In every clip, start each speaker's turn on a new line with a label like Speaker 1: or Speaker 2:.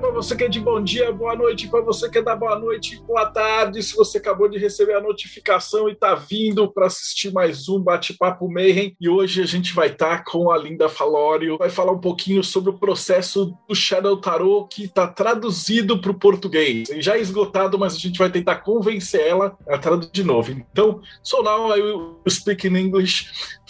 Speaker 1: para você que é de bom dia, boa noite para você que é da boa noite, boa tarde. Se você acabou de receber a notificação e está vindo para assistir mais um Bate-Papo Mayhem, e hoje a gente vai estar tá com a Linda Falório, vai falar um pouquinho sobre o processo do Shadow Tarot que está traduzido para o português. Já é esgotado, mas a gente vai tentar convencer ela a traduzir de novo. Então, so now I will speak in English.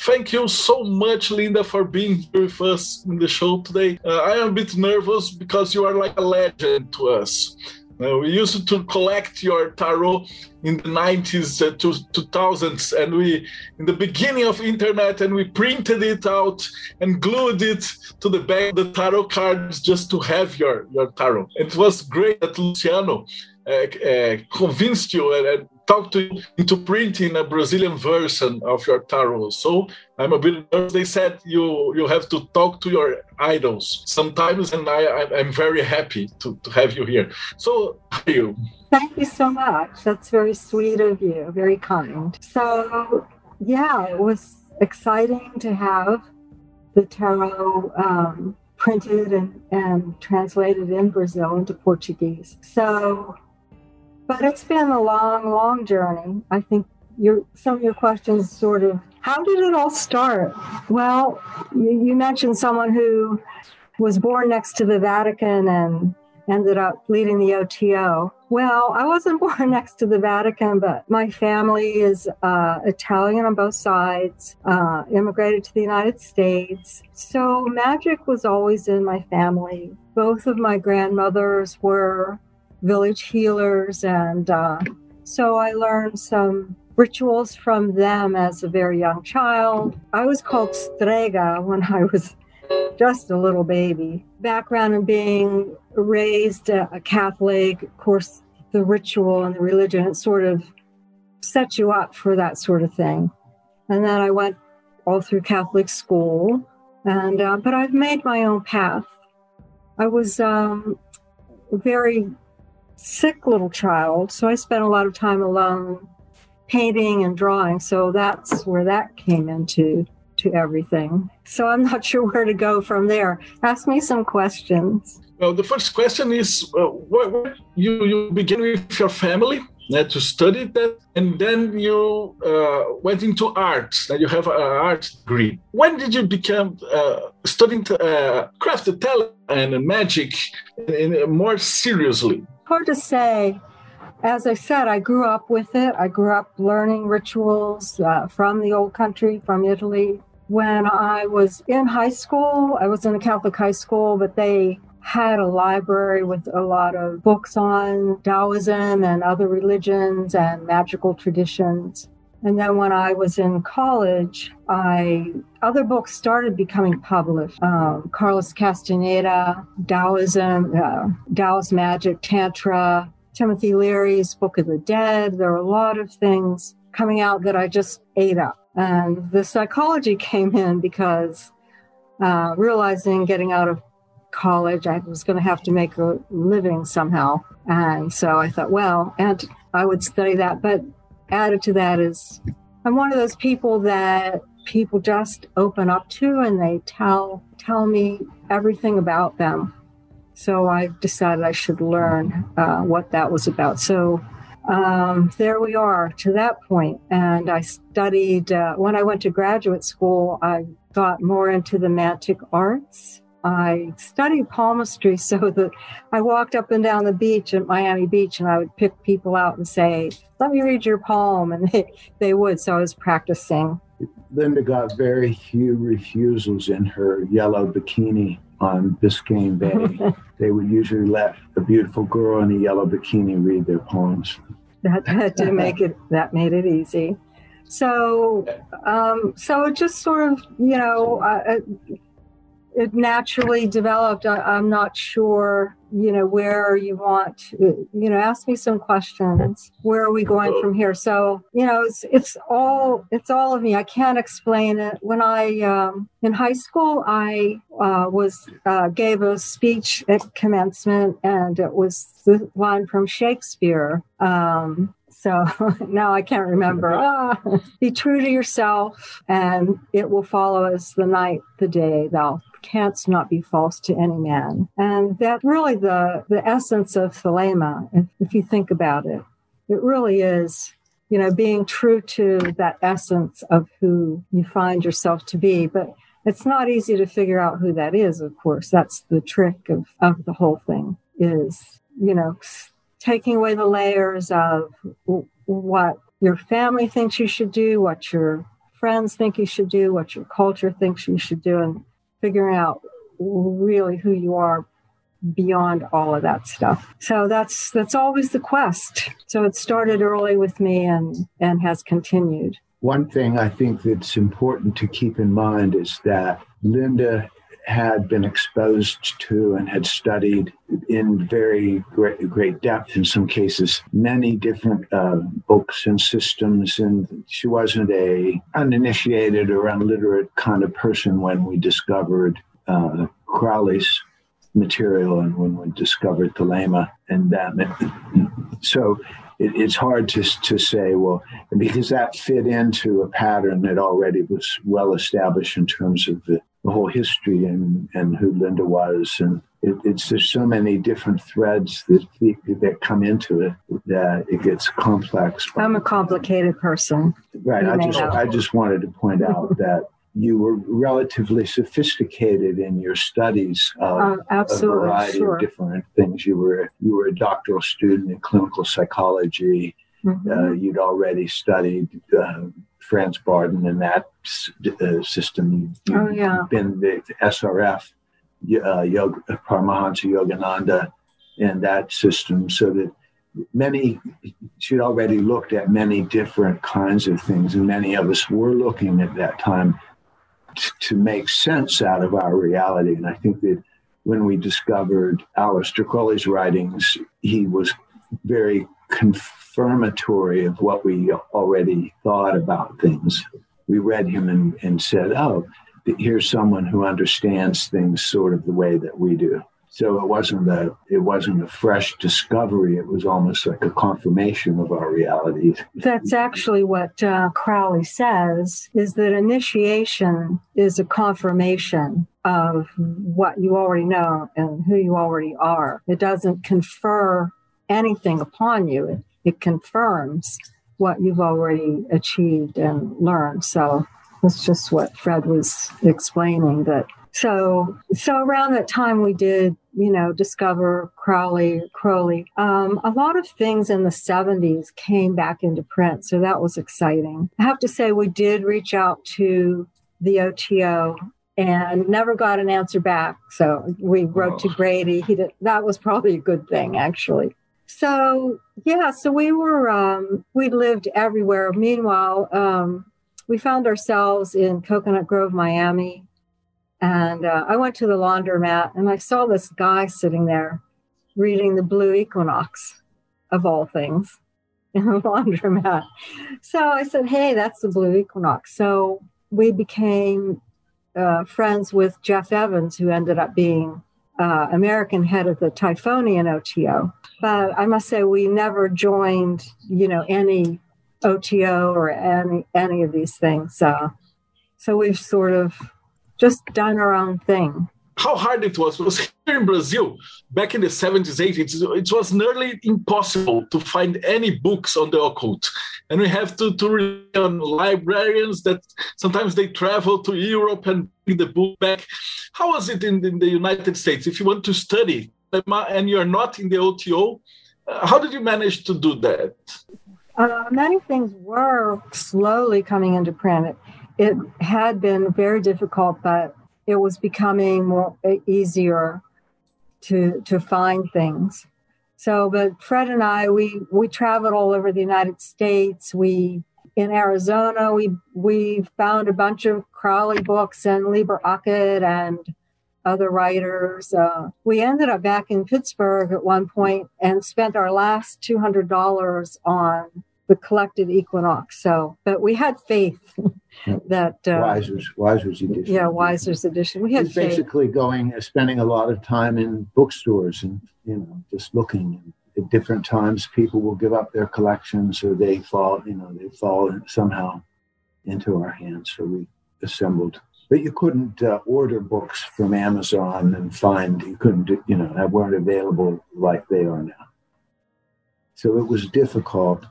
Speaker 1: Thank you so much, Linda, for being here with us in the show today. Uh, I am a bit nervous because you are like a legend to us. Uh, we used to collect your tarot in the 90s uh, to 2000s and we in the beginning of internet and we printed it out and glued it to the back of the tarot cards just to have your your tarot it was great that luciano uh, uh convinced you and, talk to into printing a Brazilian version of your tarot. So I'm a bit nervous. They said you you have to talk to your idols sometimes, and I I'm very happy to, to have you here. So are you.
Speaker 2: Thank you so much. That's very sweet of you. Very kind. So yeah, it was exciting to have the tarot um, printed and, and translated in Brazil into Portuguese. So but it's been a long, long journey. I think your some of your questions sort of how did it all start? Well, you, you mentioned someone who was born next to the Vatican and ended up leading the OTO. Well, I wasn't born next to the Vatican, but my family is uh, Italian on both sides, uh, immigrated to the United States. So magic was always in my family. Both of my grandmothers were village healers. And uh, so I learned some rituals from them as a very young child. I was called Strega when I was just a little baby. Background in being raised a Catholic, of course, the ritual and the religion, it sort of sets you up for that sort of thing. And then I went all through Catholic school, and uh, but I've made my own path. I was um, very sick little child, so I spent a lot of time alone painting and drawing. So that's where that came into to everything. So I'm not sure where to go from there. Ask me some questions.
Speaker 1: Well, the first question is uh, what, you you begin with your family uh, to study that, and then you uh, went into art. That you have an art degree. When did you become uh, studying uh, craft, talent, and magic in, in more seriously?
Speaker 2: Hard to say. As I said, I grew up with it. I grew up learning rituals uh, from the old country, from Italy. When I was in high school, I was in a Catholic high school, but they had a library with a lot of books on Taoism and other religions and magical traditions. And then when I was in college, I other books started becoming published. Um, Carlos Castaneda, Taoism, uh, Taoist Magic, Tantra, Timothy Leary's Book of the Dead. There were a lot of things coming out that I just ate up. And the psychology came in because uh, realizing getting out of college, I was going to have to make a living somehow. And so I thought, well, and I would study that. But added to that is I'm one of those people that people just open up to and they tell tell me everything about them. So I decided I should learn uh, what that was about. So um, there we are to that point. And I studied, uh, when I went to graduate school, I got more into the mantic arts I studied palmistry so that I walked up and down the beach at Miami Beach and I would pick people out and say, Let me read your palm. And they, they would. So I was practicing.
Speaker 3: Linda got very few refusals in her yellow bikini on Biscayne Bay. they would usually let a beautiful girl in a yellow bikini read their poems.
Speaker 2: That, that did make it, that made it easy. So, um, so it just sort of, you know, uh, it naturally developed. I, am not sure, you know, where you want, you know, ask me some questions. Where are we going from here? So, you know, it's it's all it's all of me. I can't explain it. When I um, in high school, I uh, was uh, gave a speech at commencement, and it was the one from Shakespeare. Um, so now I can't remember. Ah, be true to yourself, and it will follow as the night, the day. Thou canst not be false to any man. And that really the the essence of Thelema, if, if you think about it, it really is you know being true to that essence of who you find yourself to be but it's not easy to figure out who that is of course that's the trick of, of the whole thing is you know taking away the layers of what your family thinks you should do, what your friends think you should do, what your culture thinks you should do, and figuring out really who you are beyond all of that stuff. So that's that's always the quest. So it started early with me and and has continued.
Speaker 3: One thing I think that's important to keep in mind is that Linda had been exposed to and had studied in very great, great depth in some cases many different uh, books and systems. And she wasn't a uninitiated or unliterate kind of person when we discovered uh, crowley's material and when we discovered thelema and that so it, it's hard to, to say, well, because that fit into a pattern that already was well established in terms of the, the whole history and, and who Linda was. And it, it's there's so many different threads that that come into it that it gets complex.
Speaker 2: I'm a complicated person.
Speaker 3: Right. I just I just wanted to point out that you were relatively sophisticated in your studies of
Speaker 2: uh,
Speaker 3: a variety
Speaker 2: sure.
Speaker 3: of different things. You were you were a doctoral student in clinical psychology. Mm-hmm. Uh, you'd already studied uh, Franz Bardon and that uh, system.
Speaker 2: You, oh yeah,
Speaker 3: been the SRF, uh, Yoga, Paramahansa Yogananda, and that system, so that many she'd already looked at many different kinds of things and many of us were looking at that time to make sense out of our reality. And I think that when we discovered Aleister Crowley's writings, he was very confirmatory of what we already thought about things. We read him and, and said, oh, here's someone who understands things sort of the way that we do. So it wasn't a it wasn't a fresh discovery. It was almost like a confirmation of our realities.
Speaker 2: That's actually what uh, Crowley says: is that initiation is a confirmation of what you already know and who you already are. It doesn't confer anything upon you. It, it confirms what you've already achieved and learned. So that's just what Fred was explaining that. So so around that time we did you know discover crowley crowley. Um, a lot of things in the 70s came back into print so that was exciting. I have to say we did reach out to the oto and never got an answer back. So we wrote to grady he did that was probably a good thing actually so yeah so we were um, we lived everywhere meanwhile um, we found ourselves in coconut grove miami and uh, I went to the laundromat and I saw this guy sitting there reading the Blue Equinox, of all things, in the laundromat. So I said, Hey, that's the Blue Equinox. So we became uh, friends with Jeff Evans, who ended up being uh, American head of the Typhonian OTO. But I must say, we never joined, you know, any OTO or any any of these things. So, so we've sort of just done our own thing.
Speaker 1: How hard it was was here in Brazil back in the 70s, 80s. It was nearly impossible to find any books on the occult, and we have to to rely on librarians that sometimes they travel to Europe and bring the book back. How was it in, in the United States? If you want to study and you're not in the OTO, uh, how did you manage to do that?
Speaker 2: Uh, many things were slowly coming into print it had been very difficult, but it was becoming more easier to to find things. So, but Fred and I, we we traveled all over the United States. We in Arizona, we we found a bunch of Crowley books and Liber Acad and other writers. Uh, we ended up back in Pittsburgh at one point and spent our last $200 on the collected equinox. So, but we had faith that uh,
Speaker 3: Weiser's Weiser's edition.
Speaker 2: Yeah, Weiser's edition. We had
Speaker 3: He's basically going, uh, spending a lot of time in bookstores and you know just looking. At different times, people will give up their collections, or they fall, you know, they fall somehow into our hands. So we assembled. But you couldn't uh, order books from Amazon and find you couldn't, you know, that weren't available like they are now. So it was difficult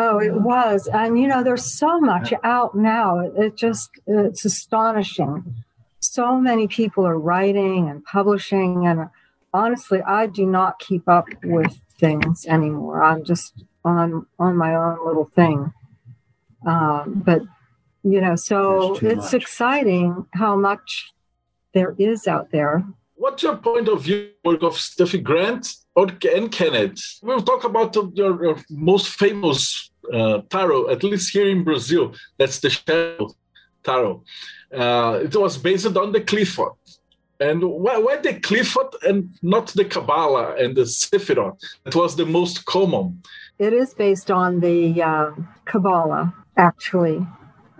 Speaker 2: Oh, it was. And, you know, there's so much out now. It just, it's astonishing. So many people are writing and publishing. And honestly, I do not keep up with things anymore. I'm just on, on my own little thing. Um, but, you know, so it's much. exciting how much there is out there.
Speaker 1: What's your point of view work of Steffi Grant or and Kenneth? We'll talk about your, your most famous uh, tarot, at least here in Brazil. That's the Shadow Tarot. Uh, it was based on the Qliphoth. And why, why the Qliphoth and not the Kabbalah and the Sephiroth? It was the most common.
Speaker 2: It is based on the uh, Kabbalah, actually.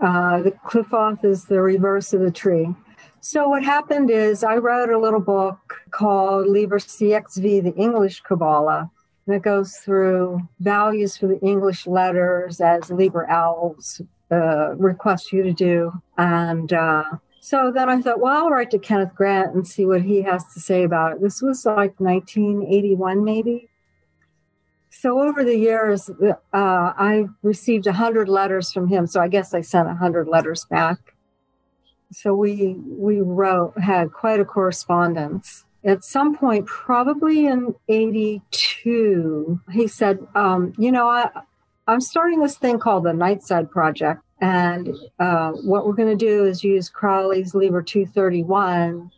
Speaker 2: Uh, the Qliphoth is the reverse of the tree. So what happened is I wrote a little book called Liber CXV, the English Kabbalah, and it goes through values for the English letters as Liber ALS uh, requests you to do. And uh, so then I thought, well, I'll write to Kenneth Grant and see what he has to say about it. This was like 1981, maybe. So over the years, uh, I received 100 letters from him. So I guess I sent 100 letters back so we we wrote had quite a correspondence at some point probably in 82 he said um, you know I, i'm starting this thing called the nightside project and uh, what we're going to do is use crowley's liber 231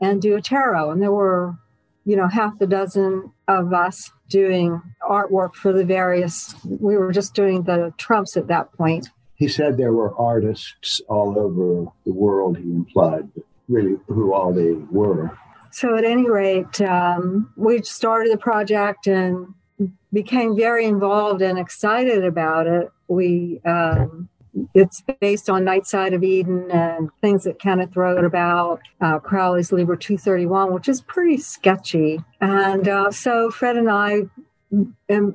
Speaker 2: and do a tarot and there were you know half a dozen of us doing artwork for the various we were just doing the trumps at that point
Speaker 3: he said there were artists all over the world, he implied, really who all they were.
Speaker 2: So, at any rate, um, we started the project and became very involved and excited about it. We um, it's based on Night Side of Eden and things that Kenneth wrote about uh, Crowley's Liber 231, which is pretty sketchy. And uh, so Fred and I,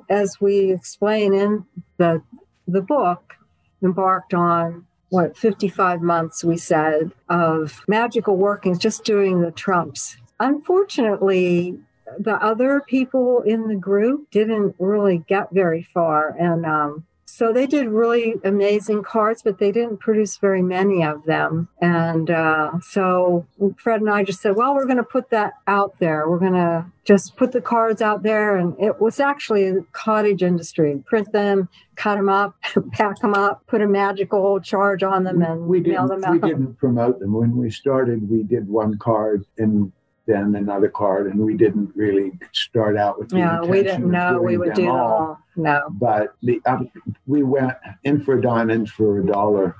Speaker 2: as we explain in the the book, embarked on what 55 months we said of magical workings just doing the trumps unfortunately the other people in the group didn't really get very far and um, so they did really amazing cards, but they didn't produce very many of them. And uh, so Fred and I just said, well, we're going to put that out there. We're going to just put the cards out there. And it was actually a cottage industry. Print them, cut them up, pack them up, put a magical charge on them, and
Speaker 3: we
Speaker 2: mail
Speaker 3: them
Speaker 2: out.
Speaker 3: We didn't promote them. When we started, we did one card and then another card, and we didn't really start out with the
Speaker 2: yeah, we didn't know we would do all. all. No,
Speaker 3: but the um, we went in for a diamond for a dollar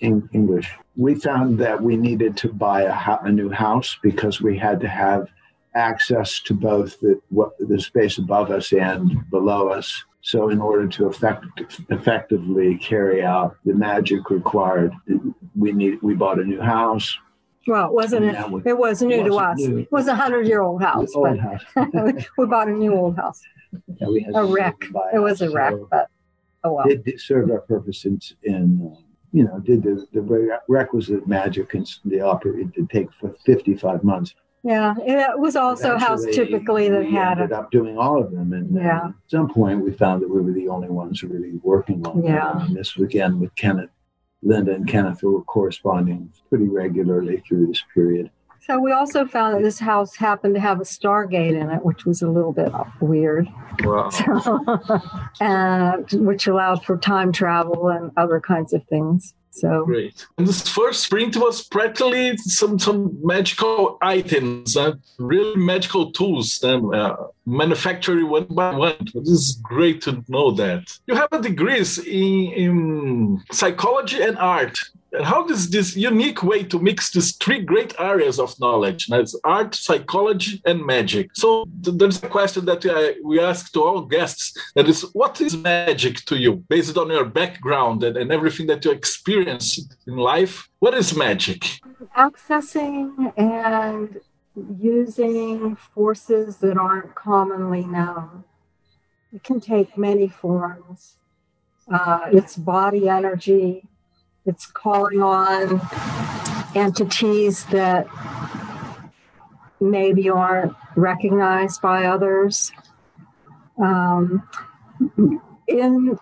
Speaker 3: in English. We found that we needed to buy a, a new house because we had to have access to both the what, the space above us and below us. So, in order to effect, effectively carry out the magic required, we need we bought a new house.
Speaker 2: Well, it wasn't it? Was, it was new to us. New. It was a hundred year old house.
Speaker 3: Old house.
Speaker 2: we bought a new old house. Yeah, we had a wreck. It was a wreck, so but oh well.
Speaker 3: It, it served our purpose in, in uh, you know, did the, the requisite magic and the opera. It did take for 55 months.
Speaker 2: Yeah, it was also house typically that had
Speaker 3: ended up doing all of them, and yeah. at some point we found that we were the only ones really working on
Speaker 2: yeah.
Speaker 3: them. And this again with Kenneth Linda and Kenneth were corresponding pretty regularly through this period.
Speaker 2: So we also found that this house happened to have a Stargate in it, which was a little bit weird.
Speaker 1: Wow.
Speaker 2: So, and which allowed for time travel and other kinds of things. So
Speaker 1: great. And this first print was practically some some magical items, uh, really magical tools, um, uh, manufactured one by one. This is great to know that you have a degrees in, in psychology and art. How does this unique way to mix these three great areas of knowledge, that's art, psychology, and magic? So there's a question that I, we ask to all guests that is, what is magic to you, based on your background and, and everything that you experienced in life? What is magic?
Speaker 2: Accessing and using forces that aren't commonly known. It can take many forms. Uh, it's body energy, it's calling on entities that maybe aren't recognized by others. Um, in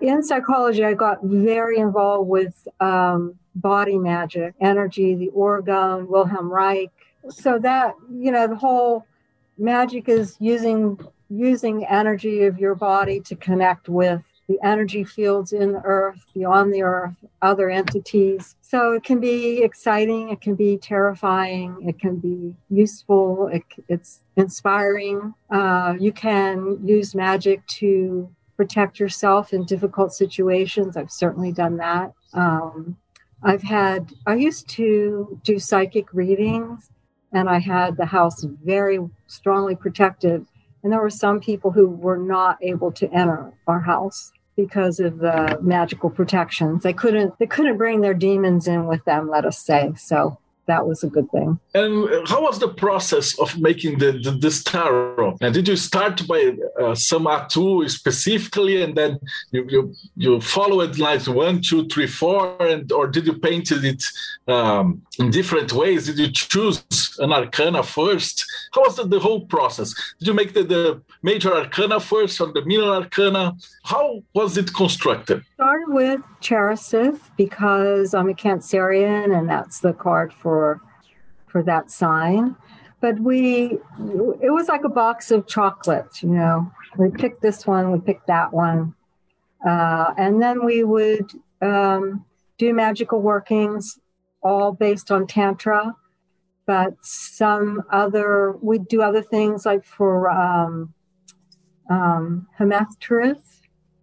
Speaker 2: in psychology, I got very involved with um, body magic, energy, the orgone, Wilhelm Reich. So that you know, the whole magic is using using energy of your body to connect with the energy fields in the earth, beyond the earth, other entities. So it can be exciting, it can be terrifying, it can be useful, it, it's inspiring. Uh, you can use magic to protect yourself in difficult situations. I've certainly done that. Um, I've had, I used to do psychic readings and I had the house very strongly protected and there were some people who were not able to enter our house because of the magical protections. They couldn't they couldn't bring their demons in with them, let us say. So that was a good thing.
Speaker 1: And how was the process of making the, the this tarot? And did you start by uh, some atu specifically, and then you, you you follow it like one, two, three, four, and or did you paint it um, in different ways? Did you choose an arcana first? How was the, the whole process? Did you make the, the major arcana first or the minor arcana? How was it constructed?
Speaker 2: Started with Characith because I'm a Cancerian, and that's the card for for that sign. But we it was like a box of chocolates, you know. We picked this one, we picked that one. Uh, and then we would um, do magical workings, all based on Tantra, but some other, we'd do other things like for um, um,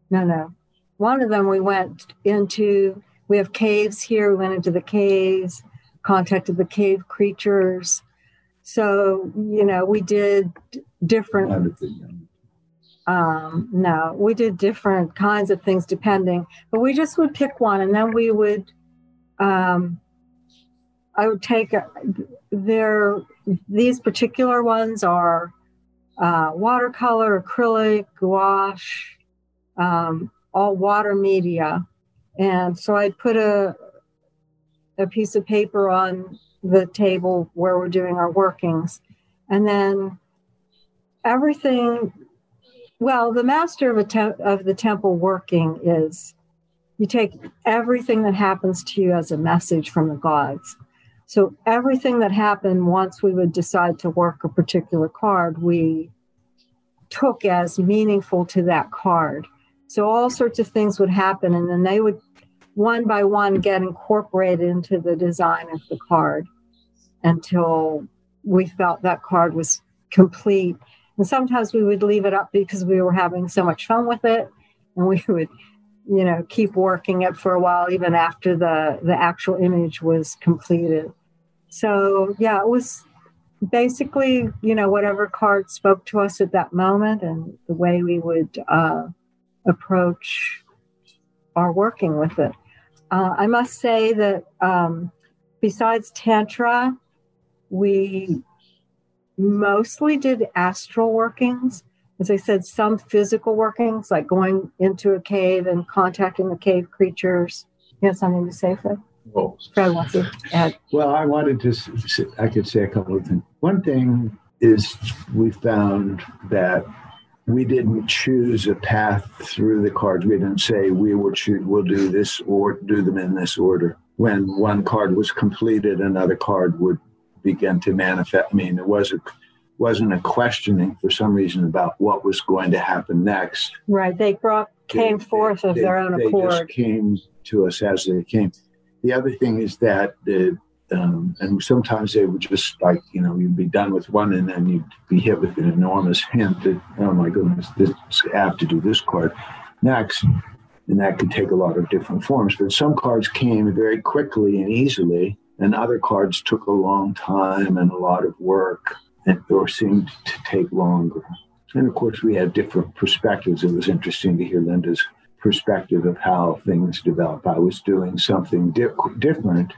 Speaker 2: No, no. One of them we went into, we have caves here, we went into the caves contacted the cave creatures. So, you know, we did different. Um, no, we did different kinds of things depending, but we just would pick one and then we would, um, I would take a, their, these particular ones are uh, watercolor, acrylic, gouache, um, all water media. And so I'd put a, a piece of paper on the table where we're doing our workings. And then everything, well, the master of, te- of the temple working is you take everything that happens to you as a message from the gods. So everything that happened once we would decide to work a particular card, we took as meaningful to that card. So all sorts of things would happen, and then they would one by one get incorporated into the design of the card until we felt that card was complete. And sometimes we would leave it up because we were having so much fun with it, and we would, you know, keep working it for a while even after the the actual image was completed. So yeah, it was basically, you know, whatever card spoke to us at that moment, and the way we would uh, approach are working with it. Uh, I must say that um, besides Tantra, we mostly did astral workings. As I said, some physical workings, like going into a cave and contacting the cave creatures. You have something to say, Fred?
Speaker 1: Well,
Speaker 2: Fred wants to add.
Speaker 3: Well, I wanted to, I could say a couple of things. One thing is we found that we didn't choose a path through the cards. We didn't say we will choose, we'll do this or do them in this order. When one card was completed, another card would begin to manifest. I mean, it was a, wasn't a questioning for some reason about what was going to happen next.
Speaker 2: Right. They brought came they, forth of
Speaker 3: they,
Speaker 2: their own
Speaker 3: they
Speaker 2: accord.
Speaker 3: They just came to us as they came. The other thing is that the um, and sometimes they would just like you know you'd be done with one and then you'd be hit with an enormous hint that oh my goodness this I have to do this card next And that could take a lot of different forms. But some cards came very quickly and easily, and other cards took a long time and a lot of work and, or seemed to take longer. And of course, we had different perspectives. It was interesting to hear Linda's perspective of how things develop. I was doing something di- different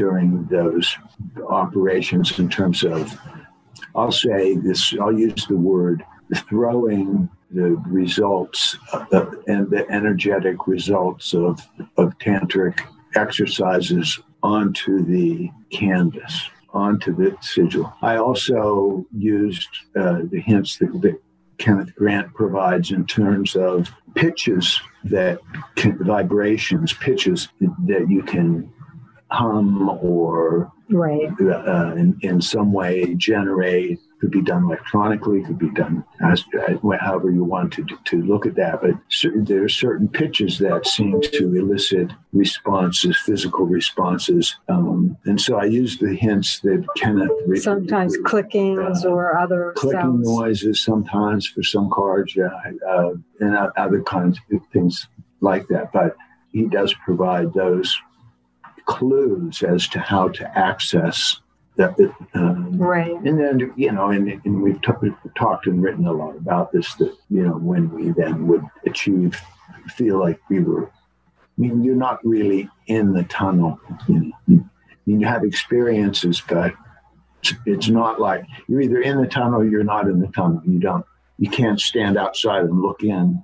Speaker 3: during those operations in terms of, I'll say this, I'll use the word throwing the results of, and the energetic results of, of tantric exercises onto the canvas, onto the sigil. I also used uh, the hints that, that Kenneth Grant provides in terms of pitches that can, vibrations, pitches that you can hum or
Speaker 2: right
Speaker 3: uh, in, in some way generate could be done electronically could be done as, however you want to, to look at that but there are certain pitches that seem to elicit responses physical responses um, and so i use the hints that kenneth
Speaker 2: sometimes re- clickings uh, or other
Speaker 3: clicking
Speaker 2: sounds.
Speaker 3: noises sometimes for some cards uh, and other kinds of things like that but he does provide those clues as to how to access that.
Speaker 2: Um, right.
Speaker 3: And then, you know, and, and we've, t- we've talked and written a lot about this that, you know, when we then would achieve, feel like we were, I mean, you're not really in the tunnel. You, know, you, you have experiences, but it's, it's not like you're either in the tunnel or you're not in the tunnel. You don't, you can't stand outside and look in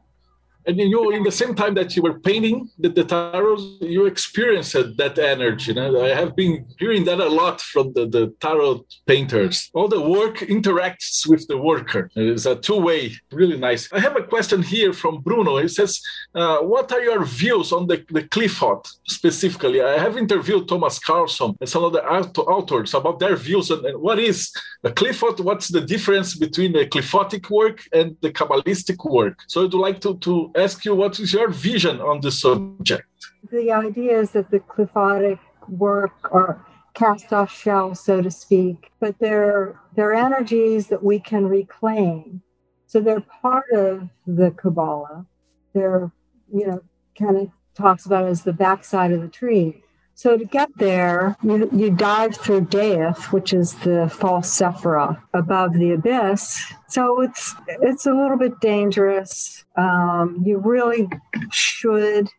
Speaker 1: and you in the same time that you were painting the, the tarot you experienced that energy you know? i have been hearing that a lot from the, the tarot painters. All the work interacts with the worker. It's a two-way really nice. I have a question here from bruno. He says uh, what are your views on the, the qliphoth specifically? I have interviewed thomas karlsson and some other authors about their views on what is a qliphoth what's the difference between the qliphothic work and the kabbalistic work? So i'd like to, to ask you what is your vision on the subject.
Speaker 2: The idea is that the qliphothic work are cast off shell, so to speak, but they're they're energies that we can reclaim. So they're part of the Kabbalah. They're, you know, kind of talks about as the backside of the tree. So to get there, you, you dive through Death, which is the false Sephirah above the abyss. So it's it's a little bit dangerous. Um, you really should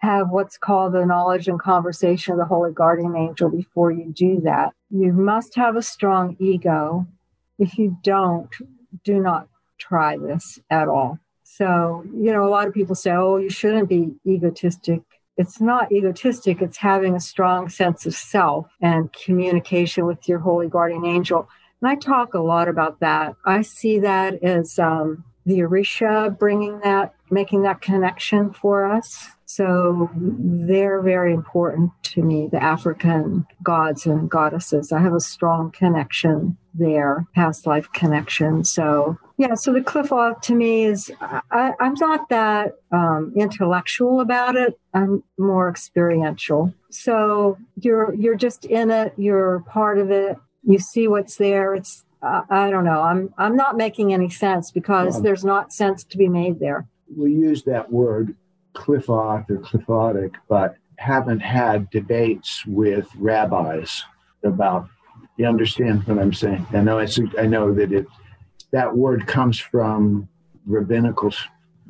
Speaker 2: have what's called the knowledge and conversation of the holy guardian angel before you do that. You must have a strong ego. If you don't, do not try this at all. So, you know, a lot of people say, oh, you shouldn't be egotistic it's not egotistic, it's having a strong sense of self and communication with your holy guardian angel. And I talk a lot about that. I see that as um, the Orisha bringing that, making that connection for us. So they're very important to me, the African gods and goddesses. I have a strong connection there, past life connection. So yeah, so the qliphoth to me is I, am not that um, intellectual about it. I'm more experiential. So you're you're just in it. You're part of it. You see what's there. It's uh, I don't know. I'm I'm not making any sense because well, there's not sense to be made there.
Speaker 3: We use that word qliphoth or qliphotic, but haven't had debates with rabbis about. You understand what I'm saying? I know it's, I know that it that word comes from rabbinical,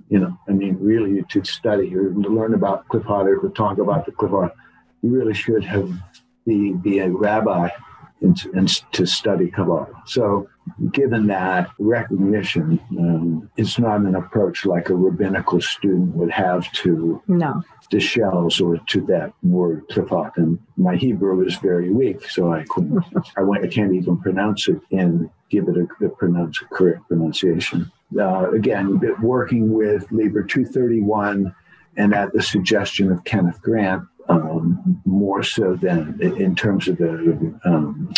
Speaker 3: you know, I mean, really to study or to learn about qliphoth or talk about the qliphoth, you really should have be, be a rabbi and, and to study Kabbalah. So, given that recognition, um, it's not an approach like a rabbinical student would have to
Speaker 2: no.
Speaker 3: the shells or to that word qliphoth. And my Hebrew is very weak, so I couldn't. I, went, I can't even pronounce it and give it a, a pronounce a correct pronunciation. Uh, again, working with Liber 231 and at the suggestion of Kenneth Grant, um, more so than in terms of the um,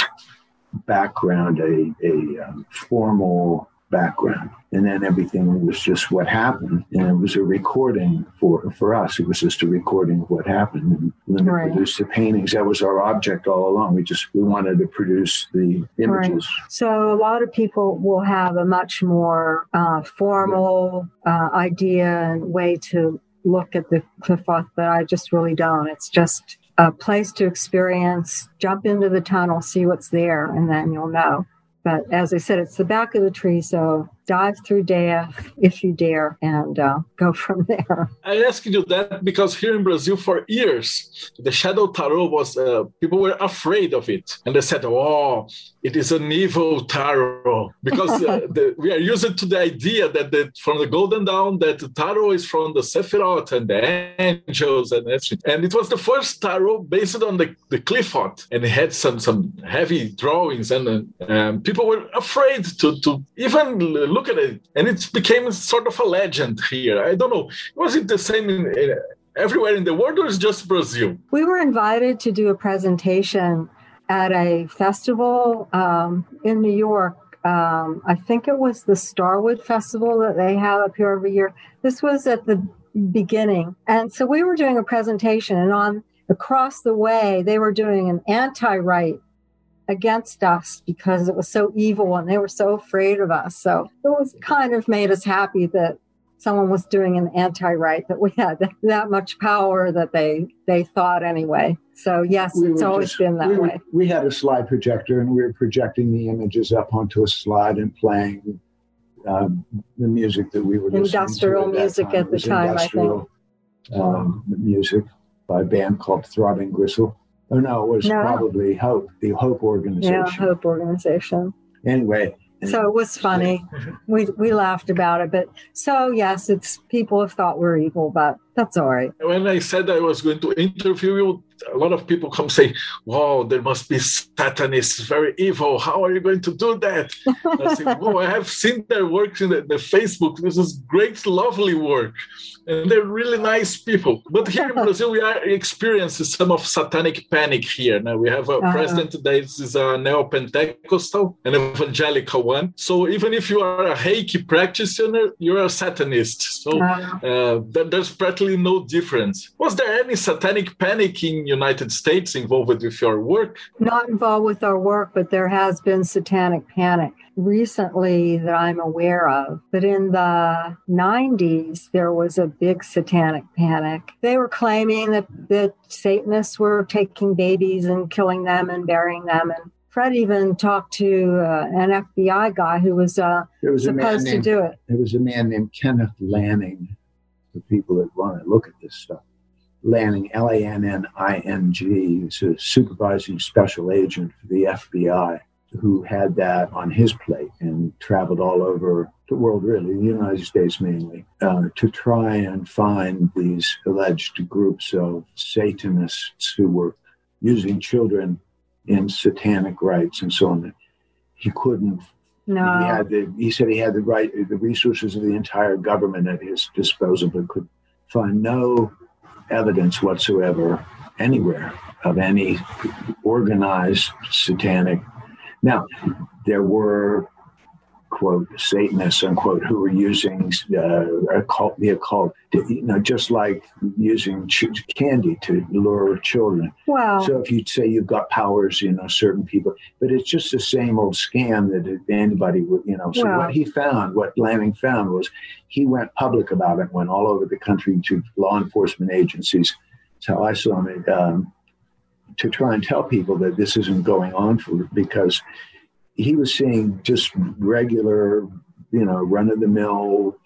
Speaker 3: background, a, a um, formal background. And then everything was just what happened. And it was a recording for, for us. It was just a recording of what happened. And then right. produced the paintings. That was our object all along. We just we wanted to produce the images.
Speaker 2: Right. So a lot of people will have a much more uh, formal uh, idea and way to look at the Qliphoth, but I just really don't. It's just a place to experience, jump into the tunnel, see what's there, and then you'll know. But as I said, it's the back of the tree, so dive through death if you dare and uh, go from there.
Speaker 1: I asked you that because here in Brazil for years, the shadow tarot was, uh, people were afraid of it. And they said, oh, it is an evil tarot. Because uh, the, we are used to the idea that the, from the Golden Dawn, that the tarot is from the Sephiroth and the angels and everything. And it was the first tarot based on the, the Qliphoth. And it had some, some heavy drawings and um, people were afraid to, to even look at it, and it became sort of a legend here. I don't know. Was it the same in, in everywhere in the world, or is just Brazil?
Speaker 2: We were invited to do a presentation at a festival um, in New York. Um, I think it was the Starwood Festival that they have up here every year. This was at the beginning, and so we were doing a presentation, and on across the way they were doing an anti-rite against us because it was so evil and they were so afraid of us. So it was kind of made us happy that someone was doing an anti-rite that we had that much power that they they thought anyway. So yes, we it's always just, been that
Speaker 3: we
Speaker 2: were, way.
Speaker 3: We had a slide projector and we were projecting the images up onto a slide and playing um, the music that we were
Speaker 2: industrial music at the time. I think
Speaker 3: um, music by a band called Throbbing Gristle. Oh no, it was no. probably Hope, the Hope organization.
Speaker 2: Yeah, Hope organization.
Speaker 3: Anyway,
Speaker 2: so it was funny. we we laughed about it, but so yes, it's people have thought we're evil, but that's all right.
Speaker 1: When I said I was going to interview you, a lot of people come say, "Wow, there must be Satanists, very evil. How are you going to do that?" I say, "Well, I have seen their work in the, the, Facebook. This is great, lovely work, and they're really nice people." But here in Brazil, we are experiencing some of satanic panic here. Now we have a uh-huh. president that is a neo-Pentecostal, an evangelical one. So even if you are a Reiki practitioner, you're a Satanist. So uh-huh. uh, there's practically no difference. Was there any satanic panic in United States involved with your work?
Speaker 2: Not involved with our work, but there has been satanic panic recently that I'm aware of. But in the 90s, there was a big satanic panic. They were claiming that, that Satanists were taking babies and killing them and burying them. And Fred even talked to uh, an FBI guy who was, uh, was supposed named, to do it.
Speaker 3: There was a man named Kenneth Lanning, the people that want to look at this stuff. Lanning, L A N N I N G, is a supervising special agent for the FBI who had that on his plate and traveled all over the world, really, the United States mainly, uh, to try and find these alleged groups of Satanists who were using children in satanic rites and so on. He couldn't.
Speaker 2: No.
Speaker 3: He had the. He said he had the right, the resources of the entire government at his disposal, but could find no evidence whatsoever anywhere of any organized satanic. Now, there were quote Satanists unquote who were using uh, occult, the occult, you know, just like using ch- candy to lure children.
Speaker 2: Wow.
Speaker 3: So if you say you've got powers, you know, certain people, but it's just the same old scam that anybody would, you know. So wow. what he found, what Lanning found, was he went public about it, went all over the country to law enforcement agencies. That's how I saw it. Um, to try and tell people that this isn't going on for because he was seeing just regular, you know, run of the mill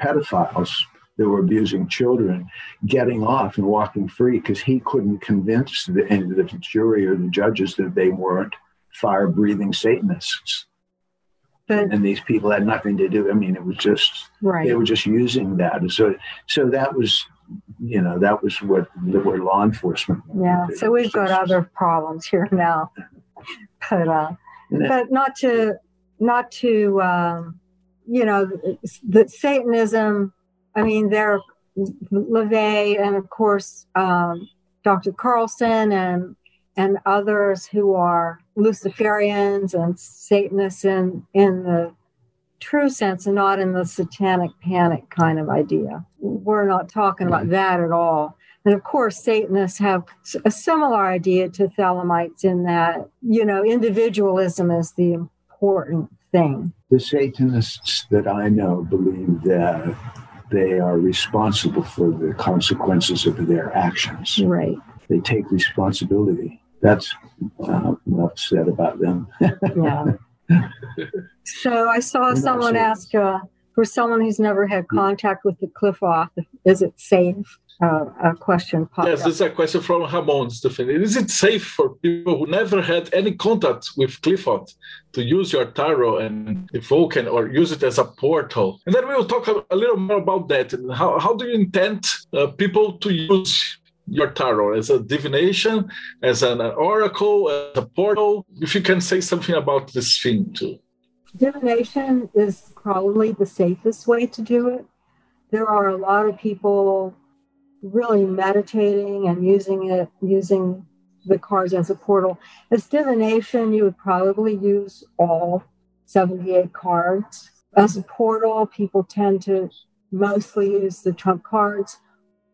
Speaker 3: pedophiles that were abusing children getting off and walking free because he couldn't convince the, the jury or the judges that they weren't fire breathing Satanists. But, and these people had nothing to do. I mean, it was just right. they were just using that. So, so that was, you know, that was what where law enforcement.
Speaker 2: Yeah. So we've got other problems here now but but not to not to um, you know the Satanism. I mean, there LaVey and of course um, Dr. Karlsson and and others who are Luciferians and Satanists in in the true sense and not in the satanic panic kind of idea. We're not talking about that at all. And of course, Satanists have a similar idea to Thelemites in that, you know, individualism is the important thing.
Speaker 3: The Satanists that I know believe that they are responsible for the consequences of their actions.
Speaker 2: Right.
Speaker 3: They take responsibility. That's uh, enough said about them.
Speaker 2: Yeah. so I saw someone ask uh, for someone who's never had contact with the qliphoth, is it safe? Uh, a question popped
Speaker 1: Yes,
Speaker 2: up.
Speaker 1: this is a question from Ramon, Stephanie. Is it safe for people who never had any contact with qliphoth to use your tarot and and, or use it as a portal? And then we will talk a, a little more about that. And how, how do you intend uh, people to use your tarot as a divination, as an oracle, as a portal? If you can say something about this thing too.
Speaker 2: Divination is probably the safest way to do it. There are a lot of people really meditating and using it, using the cards as a portal. As divination, you would probably use all 78 cards. As a portal, people tend to mostly use the trump cards.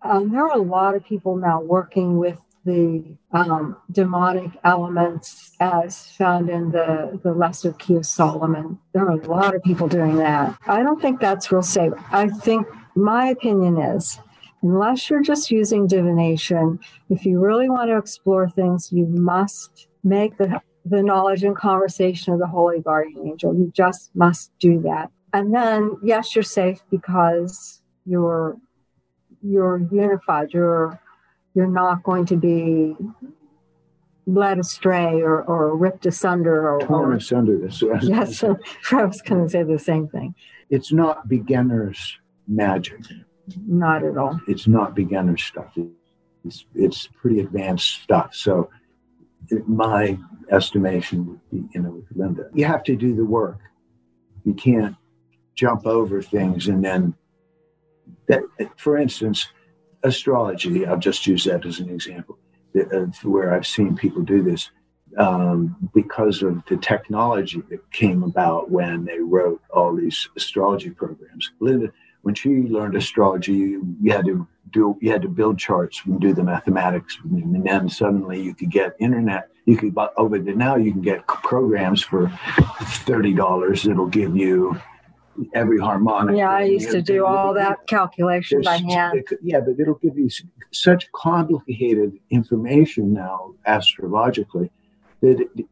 Speaker 2: Um, there are a lot of people now working with the um, demonic elements as found in the, the Lesser Key of Solomon. There are a lot of people doing that. I don't think that's real safe. I think my opinion is unless you're just using divination, if you really want to explore things, you must make the, the knowledge and conversation of the Holy Guardian Angel. You just must do that. And then, yes, you're safe because you're you're unified. You're you're not going to be led astray or, or ripped asunder or,
Speaker 3: Torn
Speaker 2: or
Speaker 3: asunder this.
Speaker 2: yes, I was going to say the same thing.
Speaker 3: It's not beginner's magic.
Speaker 2: Not at all.
Speaker 3: It's not beginner stuff. It's, it's pretty advanced stuff. So, my estimation you know, with Linda, you have to do the work. You can't jump over things and then that, for instance, astrology, I'll just use that as an example of where I've seen people do this um, because of the technology that came about when they wrote all these astrology programs. Linda, when she learned astrology, you, you had to do you had to build charts and do the mathematics, and then suddenly you could get internet. You could buy over the now you can get programs for thirty dollars that'll give you every harmonic.
Speaker 2: Yeah, I used to do all that calculation by hand.
Speaker 3: yeah, but it'll give you such complicated information now astrologically that it,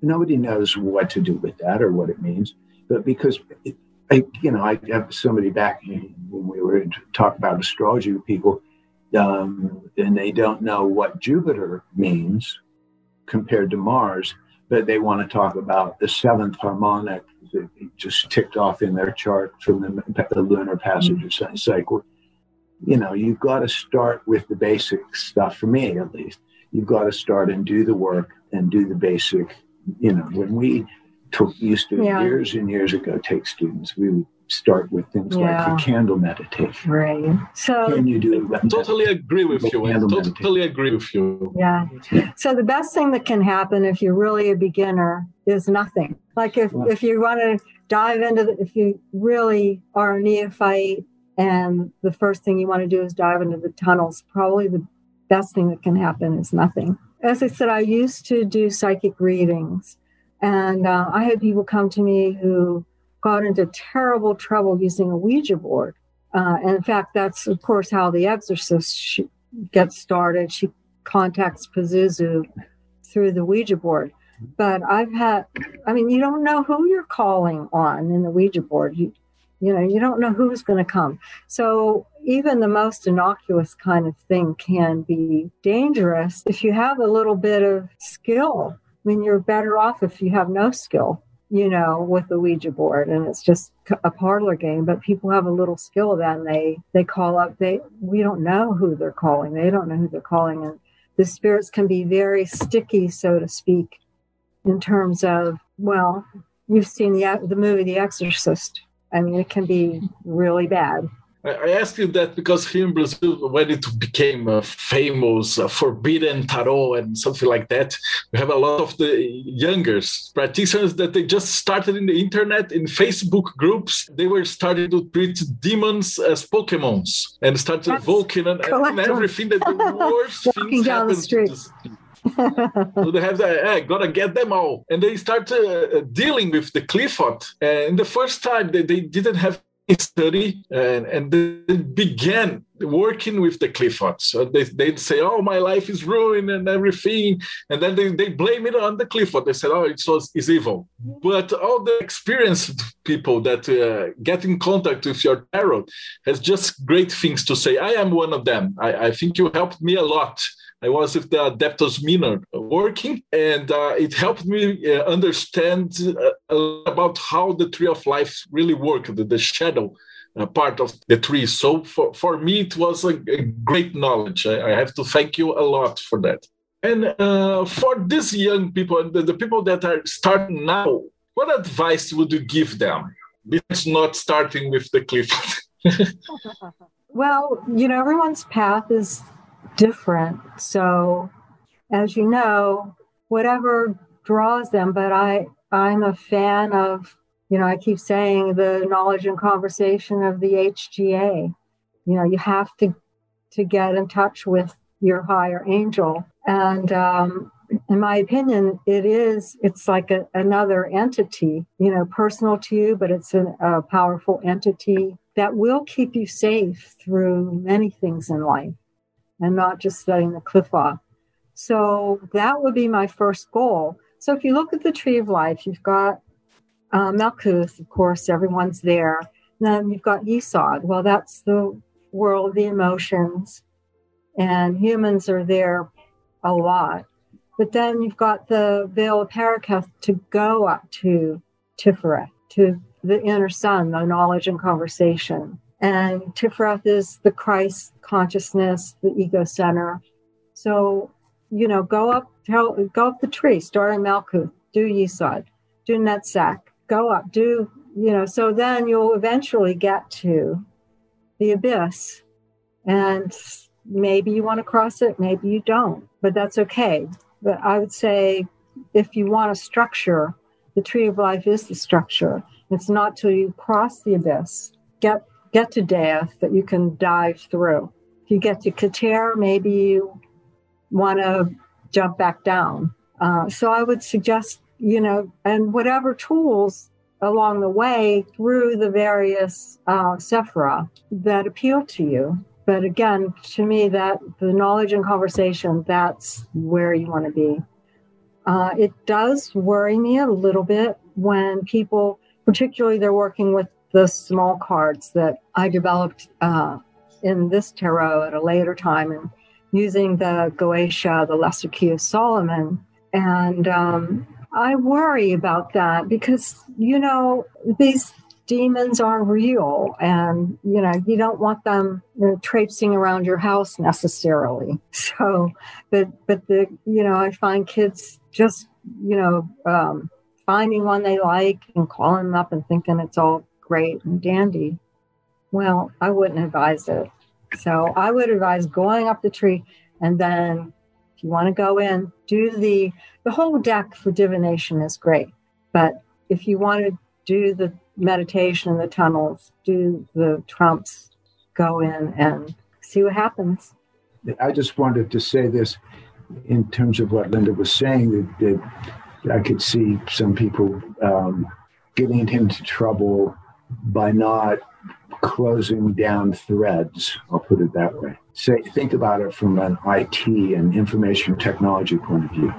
Speaker 3: nobody knows what to do with that or what it means. But because it, I, you know, I have somebody back when we were to talk about astrology with people, um, and they don't know what Jupiter means compared to Mars, but they want to talk about the seventh harmonic that just ticked off in their chart from the, the lunar passage. It's like, well, you know, you've got to start with the basic stuff. For me, at least, you've got to start and do the work and do the basic. You know, when we took used to
Speaker 2: Yeah.
Speaker 3: years and years ago take students, we would start with things
Speaker 2: Yeah.
Speaker 3: like the candle meditation.
Speaker 2: Right. So
Speaker 3: Can you do that?
Speaker 1: Totally agree with you. I
Speaker 3: Handle
Speaker 1: totally agree with you.
Speaker 2: Yeah. So the best thing that can happen if you're really a beginner is nothing. Like if, if you want to dive into the, if you really are a neophyte and the first thing you want to do is dive into the tunnels, probably the best thing that can happen is nothing. As I said, I used to do psychic readings and uh, I had people come to me who got into terrible trouble using a Ouija board. Uh, and in fact, that's of course how The Exorcist gets started. She contacts Pazuzu through the Ouija board. But I've had, I mean, you don't know who you're calling on in the Ouija board. You, you know, you don't know who's going to come. So even the most innocuous kind of thing can be dangerous if you have a little bit of skill. I mean, you're better off if you have no skill, you know, with the Ouija board, and it's just a parlor game. But people have a little skill, then they they call up. They we don't know who they're calling. They don't know who they're calling, and the spirits can be very sticky, so to speak, in terms of well, you've seen the the movie The Exorcist. I mean, it can be really bad.
Speaker 1: I I ask you that because here in Brazil, when it became uh, famous, uh, forbidden tarot and something like that, we have a lot of the younger practitioners that they just started in the internet, in Facebook groups. They were starting to treat demons as Pokemons and started
Speaker 2: Yes.
Speaker 1: evoking and, and everything that the worst things
Speaker 2: down the street.
Speaker 1: so they have that, hey, gotta get them all. And they start uh, dealing with the qliphoth. And the first time, they, they didn't have study and, and then began working with the qliphoths. So they, they'd say, oh, my life is ruined and everything. And then they, they blame it on the qliphoth. They said, oh, it was, it's evil. But all the experienced people that uh, get in contact with your tarot has just great things to say. I am one of them. I, I think you helped me a lot I was with the Adeptus Minor working, and uh, it helped me uh, understand uh, about how the Tree of Life really worked, the, the shadow uh, part of the tree. So for, for me, it was a, a great knowledge. I, I, have to thank you a lot for that. And uh, for these young people, the, the people that are starting now, what advice would you give them? It's not starting with the cliff.
Speaker 2: well, you know, everyone's path is different. So, as you know, whatever draws them, but I, I'm a fan of, you know, I keep saying the knowledge and conversation of the HGA. You know, you have to to get in touch with your higher angel, and um, in my opinion, it is it's like a, another entity, you know, personal to you, but it's a, a powerful entity that will keep you safe through many things in life and not just setting the cliff off. So that would be my first goal. So if you look at the tree of life, you've got uh, Malkuth, of course, everyone's there. then you've got Yesod. Well, that's the world the emotions, and humans are there a lot. But then you've got the veil of Paroketh to go up to Tiferet, to the inner sun, the knowledge and conversation. And Tiferet is the Christ consciousness, the ego center. So, you know, go up, tell, go up the tree, start in Malkuth, do Yesod, do Netzach, go up, do, you know, so then you'll eventually get to the abyss. And maybe you want to cross it, maybe you don't, but that's okay. But I would say if you want a structure, the tree of life is the structure. It's not till you cross the abyss, get get to death that you can dive through. If you get to Keter, maybe you want to jump back down. Uh, so I would suggest, you know, and whatever tools along the way through the various uh, Sephira that appeal to you. But again, to me, that the knowledge and conversation, that's where you want to be. Uh, it does worry me a little bit when people, particularly they're working with the small cards that I developed uh, in this tarot at a later time and using the Goetia, the Lesser Key of Solomon. And um, I worry about that because, you know, these demons are real and, you know, you don't want them you know, traipsing around your house necessarily. So, but, but the, you know, I find kids just, you know, um, finding one they like and calling them up and thinking it's all great and dandy. Well, I wouldn't advise it. So I would advise going up the tree and then if you want to go in, do the the whole deck for divination is great. But if you want to do the meditation in the tunnels, do the trumps, go in and see what happens.
Speaker 3: I just wanted to say this in terms of what Linda was saying that, that I could see some people um, getting into trouble by not closing down threads. I'll put it that way. Say, think about it from an IT and information technology point of view.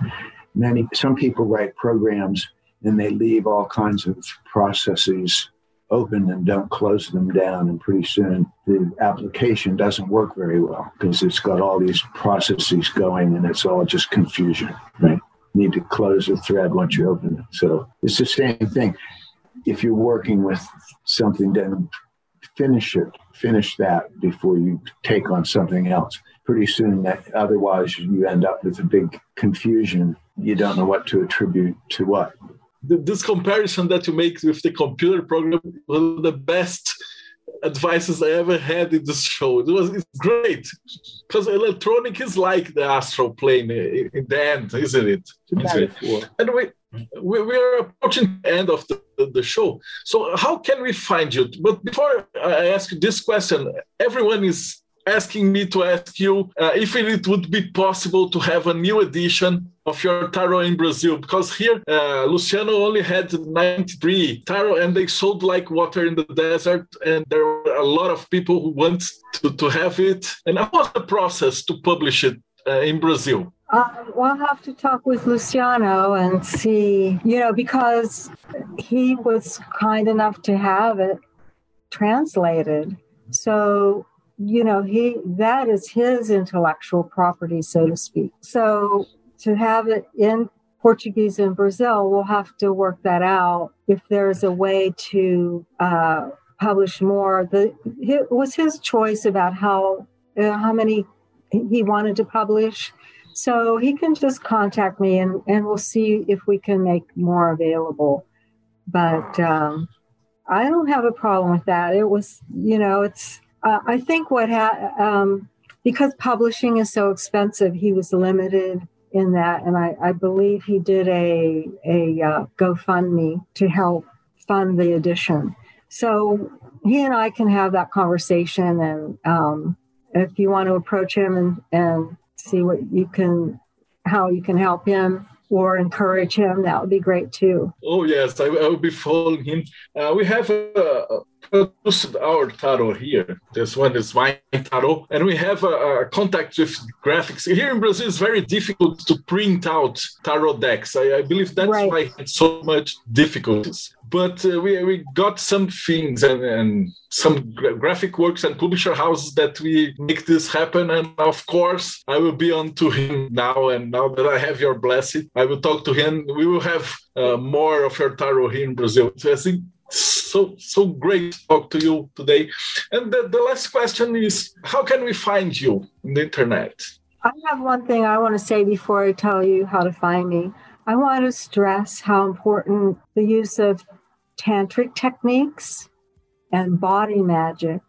Speaker 3: Many, some people write programs and they leave all kinds of processes open and don't close them down. And pretty soon the application doesn't work very well because it's got all these processes going and it's all just confusion, right? Need to close the thread once you open it. So it's the same thing if you're working with something, then finish it, finish that before you take on something else. Pretty soon, that otherwise you end up with a big confusion. You don't know what to attribute to what.
Speaker 1: This comparison that you make with the computer program was the best advices I ever had in this show. It was it's great because electronic is like the astral plane in the end, isn't it? And we we, we are approaching the end of the, the show. So how can we find you? But before I ask you this question, everyone is asking me to ask you uh, if it would be possible to have a new edition of your tarot in Brazil? Because here, uh, Luciano only had 93 tarot and they sold like water in the desert. And there were a lot of people who want to, to have it. And how was the process to publish it uh, in Brazil?
Speaker 2: Um, well, I'll have to talk with Luciano and see, you know, because he was kind enough to have it translated. So, you know, he that is his intellectual property, so to speak. So to have it in Portuguese in Brazil, we'll have to work that out. If there's a way to uh, publish more, the it was his choice about how uh, how many he wanted to publish. So he can just contact me and, and we'll see if we can make more available. But um, I don't have a problem with that. It was, you know, it's, uh, I think what, ha- um, because publishing is so expensive, he was limited in that. And I, I believe he did a, a uh, GoFundMe to help fund the edition. So he and I can have that conversation. And um, if you want to approach him and, and see what you can, how you can help him or encourage him, that would be great too.
Speaker 1: Oh, yes, I, I will be following him. Uh, we have a, produced our tarot here. This one is my tarot, and we have a, a, contact with graphics. Here in Brazil, it's very difficult to print out tarot decks. I, I believe that's right. why it's so much difficulties. But uh, we, we got some things and, and some gra- graphic works and publisher houses that we make this happen. And of course, I will be on to him now. And now that I have your blessing, I will talk to him. We will have uh, more of your tarot here in Brazil. So I think so so great to talk to you today. And the, the last question is how can we find you on the internet?
Speaker 2: I have one thing I want to say before I tell you how to find me. I want to stress how important the use of tantric techniques and body magic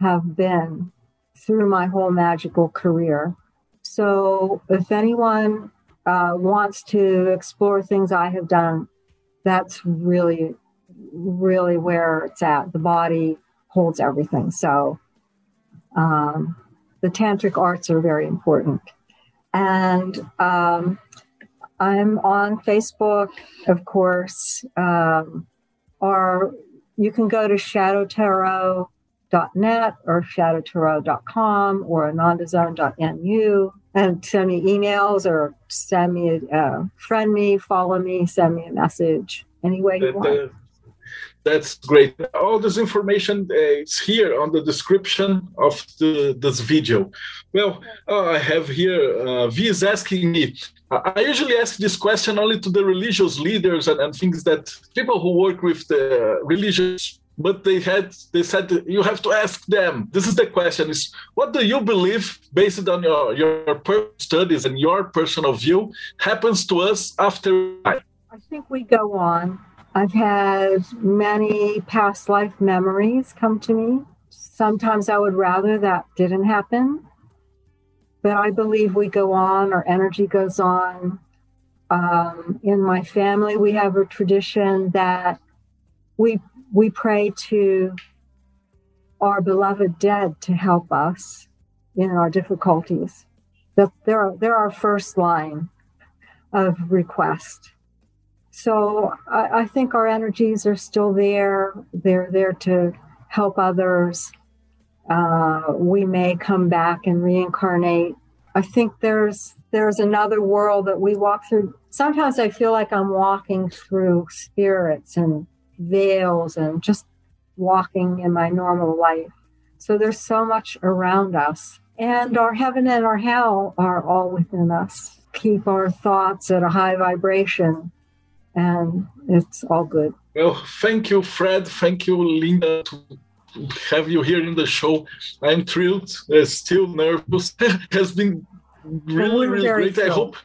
Speaker 2: have been through my whole magical career. So, if anyone uh, wants to explore things I have done, that's really really where it's at. The body holds everything. So um, the tantric arts are very important. And um, I'm on Facebook, of course, um, or you can go to shadowtarot.net or shadowtarot.com or anandazone.nu and send me emails or send me, a, uh, friend me, follow me, send me a message any way you want.
Speaker 1: That's great. All this information uh, is here on the description of the, this video. Well, uh, I have here, uh, V is asking me, I usually ask this question only to the religious leaders and, and things that people who work with the religious but they had they said you have to ask them this is the question is what do you believe based on your your studies and your personal view happens to us after
Speaker 2: i think we go on I've had many past life memories come to me. Sometimes I would rather that didn't happen, but I believe we go on, our energy goes on. Um, in my family, we have a tradition that we we pray to our beloved dead to help us in our difficulties. That they're they're our first line of request. So I, I think our energies are still there. They're there to help others. Uh, we may come back and reincarnate. I think there's there's another world that we walk through. Sometimes I feel like I'm walking through spirits and veils and just walking in my normal life. So there's so much around us. And our heaven and our hell are all within us. Keep our thoughts at a high vibration and it's all good.
Speaker 1: Well, thank you, Fred. Thank you, Linda, to have you here in the show. I'm thrilled. Uh, still nervous. has been really, really great. Thrilled. I hope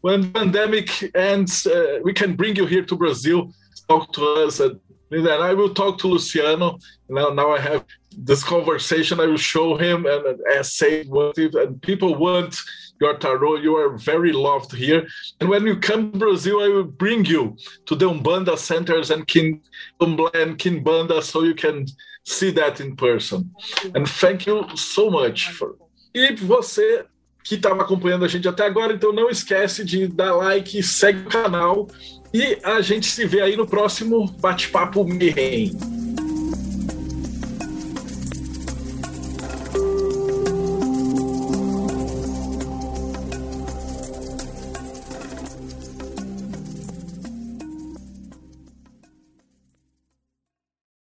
Speaker 1: when the pandemic ends, uh, we can bring you here to Brazil, talk to us, and, and I will talk to Luciano. Now, now I have this conversation. I will show him and, and say what if, and people want your tarot. You are very loved here. And when you come to Brazil, I will bring you to the Umbanda centers and Kin and Kimbanda so you can see that in person. And thank you so much for. E você que estava acompanhando a gente até agora. Então não esquece de dar like, segue o canal e a gente se vê aí no próximo Bate-Papo Mayhem.